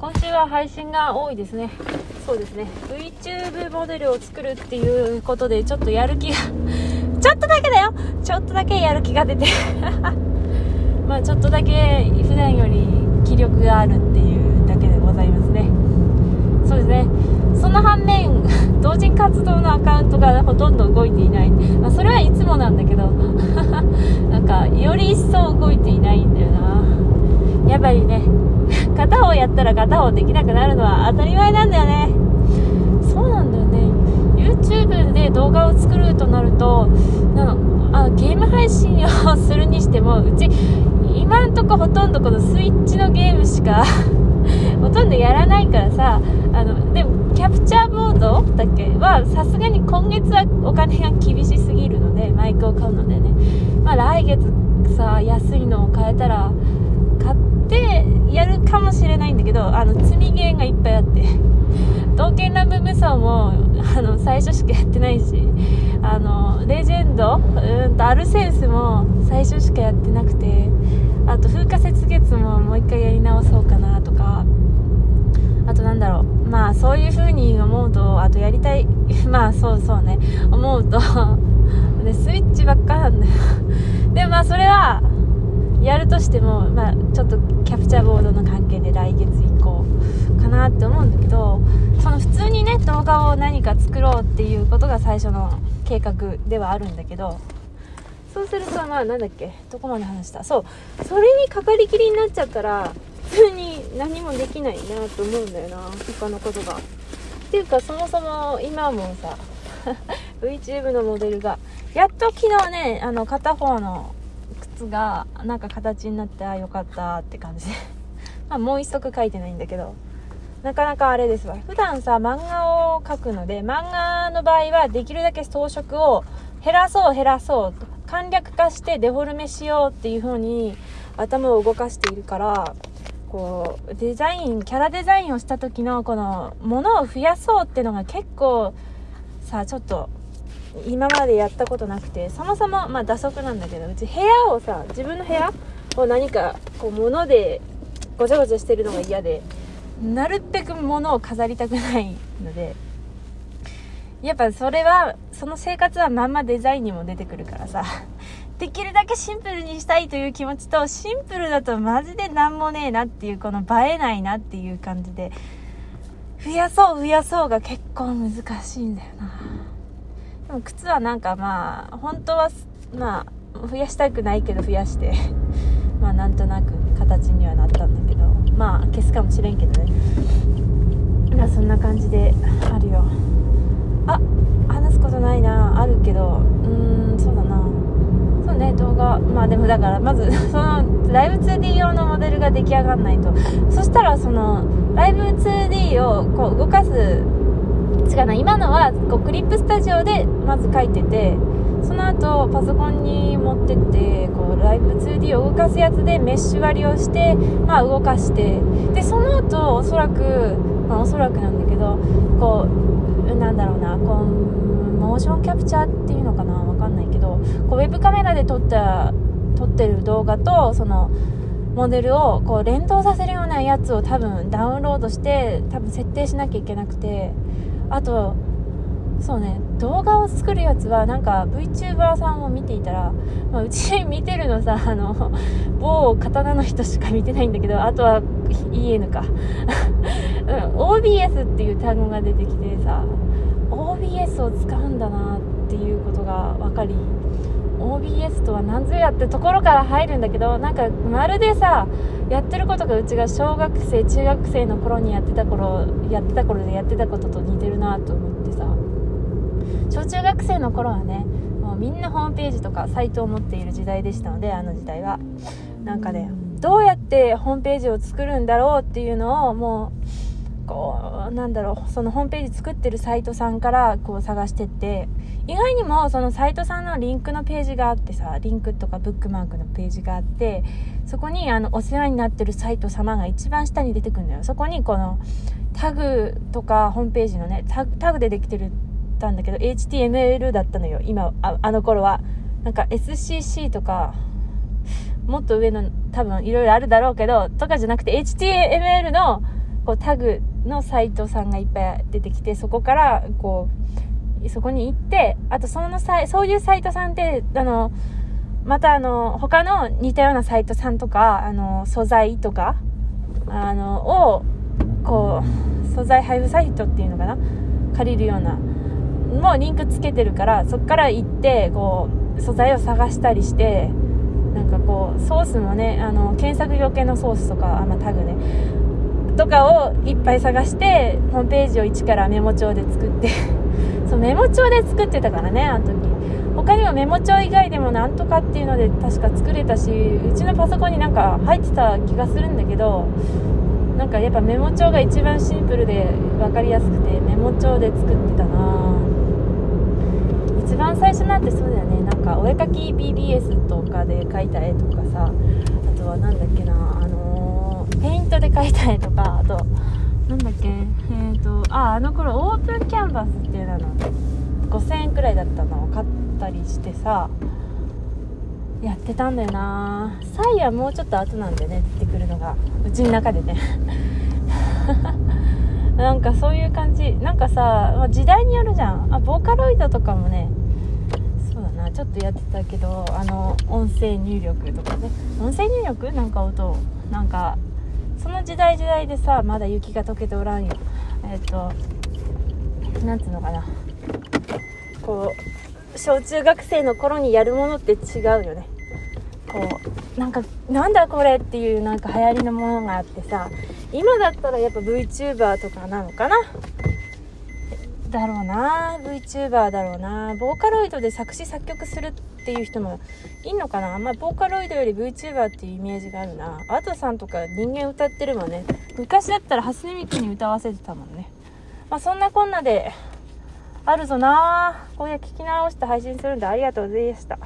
今週は配信が多いですね。そうですね。VTube モデルを作るっていうことでちょっとやる気が ちょっとだけだよ。ちょっとだけやる気が出て。まあちょっとだけ普段より気力があるっていうだけでございますね。そうですね。その反面 同人活動のアカウントがほとんど動いていない、まあ、それはいつもなんだけどなんかより一層動いていないんだよな。やっぱりね片方やったら片方できなくなるのは当たり前なんだよね。そうなんだよね。YouTube で動画を作るとなるとなのあゲーム配信をするにしてもうち今んとこほとんどこのスイッチのゲームしか ほとんどやらないからさあのでもキャプチャーボードだっけはさすがに今月はお金が厳しすぎるのでマイクを買うのでね。まあ来月さ安いのを買えたら買ってやるかもしれないんだけどあの積みゲーがいっぱいあって。刀剣乱舞無双もあの最初しかやってないしあのレジェンドうんとアルセンスも最初しかやってなくてあと風化雪月ももう一回やり直そうかなとか。あとなんだろう。まあそういう風に思うとあとやりたい。まあそうそうね。思うと。でスイッチばっかなんだよ。でまあそれはやるとしても、まあ、ちょっとキャプチャーボードの関係で来月以降かなって思うんだけどその普通にね動画を何か作ろうっていうことが最初の計画ではあるんだけどそうするとまあなんだっけどこまで話した？そうそれにかかりきりになっちゃったら普通に何もできないなと思うんだよな他のことが。っていうかそもそも今もさ VTube のモデルがやっと昨日ねあの片方の靴がなんか形になってあよかったって感じ。まあもう一足書いてないんだけど。なかなかあれですわ。普段さ漫画を描くので漫画の場合はできるだけ装飾を減らそう減らそうと。簡略化してデフォルメしようっていう風に頭を動かしているからこうデザインキャラデザインをした時のこのものを増やそうっていうのが結構さちょっと今までやったことなくてそもそもまあ打足なんだけどうち部屋をさ自分の部屋を何かこう物でごちゃごちゃしてるのが嫌でなるべく物を飾りたくないのでやっぱそれはその生活はまんまデザインにも出てくるからさできるだけシンプルにしたいという気持ちとシンプルだとマジで何もねえなっていうこの映えないなっていう感じで増やそう増やそうが結構難しいんだよな。でも靴はなんかまあ本当はまあ増やしたくないけど増やして まあなんとなく形にはなったんだけどまあ消すかもしれんけどね。まあそんな感じであるよ。あ話すことないな。あるけどうーんそうだな。そうね動画。まあでもだからまず そのライブ 2D 用のモデルが出来上がんないと。そしたらそのライブ 2D をこう動かす違うな今のはこうクリップスタジオでまず書いててその後パソコンに持ってってこうライブ 2D を動かすやつでメッシュ割りをして、まあ、動かしてでその後おそらく、まあ、おそらくなんだけどこうなんだろうなこうモーションキャプチャーっていうのかなわかんないけどこうウェブカメラで撮った撮ってる動画とそのモデルをこう連動させるようなやつを多分ダウンロードして多分設定しなきゃいけなくてあとそうね動画を作るやつはなんか VTuber さんを見ていたら、まあ、うち見てるのさあの某刀の人しか見てないんだけどあとは EN か、うん、OBS っていう単語が出てきてさ OBS を使うんだなっていうことが分かり OBS とは何ぞやってところから入るんだけどなんかまるでさやってることがうちが小学生中学生の頃にやってた頃やってた頃でやってたことと似てるなと思ってさ。小中学生の頃はねもうみんなホームページとかサイトを持っている時代でしたのであの時代は。なんかねどうやってホームページを作るんだろうっていうのをもうこうなんだろうそのホームページ作ってるサイトさんからこう探してって意外にもそのサイトさんのリンクのページがあってさリンクとかブックマークのページがあってそこにあのお世話になってるサイト様が一番下に出てくるんだよ。そこにこのタグとかホームページのねタグでできてるたんだけど HTML だったのよ。今ああの頃は。なんか SCC とかもっと上の多分いろいろあるだろうけど、とかじゃなくて HTML のこうタグのサイトさんがいっぱい出てきてそこからこうそこに行ってあとそのサイそういうサイトさんってあのまたあの他の似たようなサイトさんとかあの素材とかあのをこう素材配布サイトっていうのかな？借りるようなもうリンクつけてるからそこから行ってこう素材を探したりしてなんかこうソースもねあの検索余計のソースとかあ、まあ、タグねとかをいっぱい探してホームページを一からメモ帳で作って そうメモ帳で作ってたからねあの時。他にもメモ帳以外でもなんとかっていうので確か作れたしうちのパソコンになんか入ってた気がするんだけどなんかやっぱメモ帳が一番シンプルで分かりやすくてメモ帳で作ってたな。一番最初なんてそうだよね。なんかお絵かき BBS とかで描いた絵とかさあとはなんだっけな、ペイントで描いた絵とかあとなんだっけえっ、ー、とああの頃オープンキャンバスっていうの5000円くらいだったのを買ったりしてさやってたんだよな。サイはもうちょっと後なんだよね出てくるのがうちの中でね。なんかそういう感じ。なんかさ時代によるじゃん。あボーカロイドとかもねそうだな。ちょっとやってたけどあの音声入力とかね。音声入力？なんか音なんか時代時代でさまだ雪が溶けておらんよ。えっ、となんつうのかな。こう小中学生の頃にやるものって違うよね。こうなんかなんだこれっていうなんか流行りのものがあってさ今だったらやっぱ VTuber とかなのかな。だろうな VTuber だろうなボーカロイドで作詞作曲するっていう人もいんのかな。あんまボーカロイドより VTuber っていうイメージがあるな。アトさんとか人間歌ってるもんね。昔だったら蓮見くんに歌わせてたもんね。まあそんなこんなであるぞな。これ聞き直して配信するんでありがとうございました。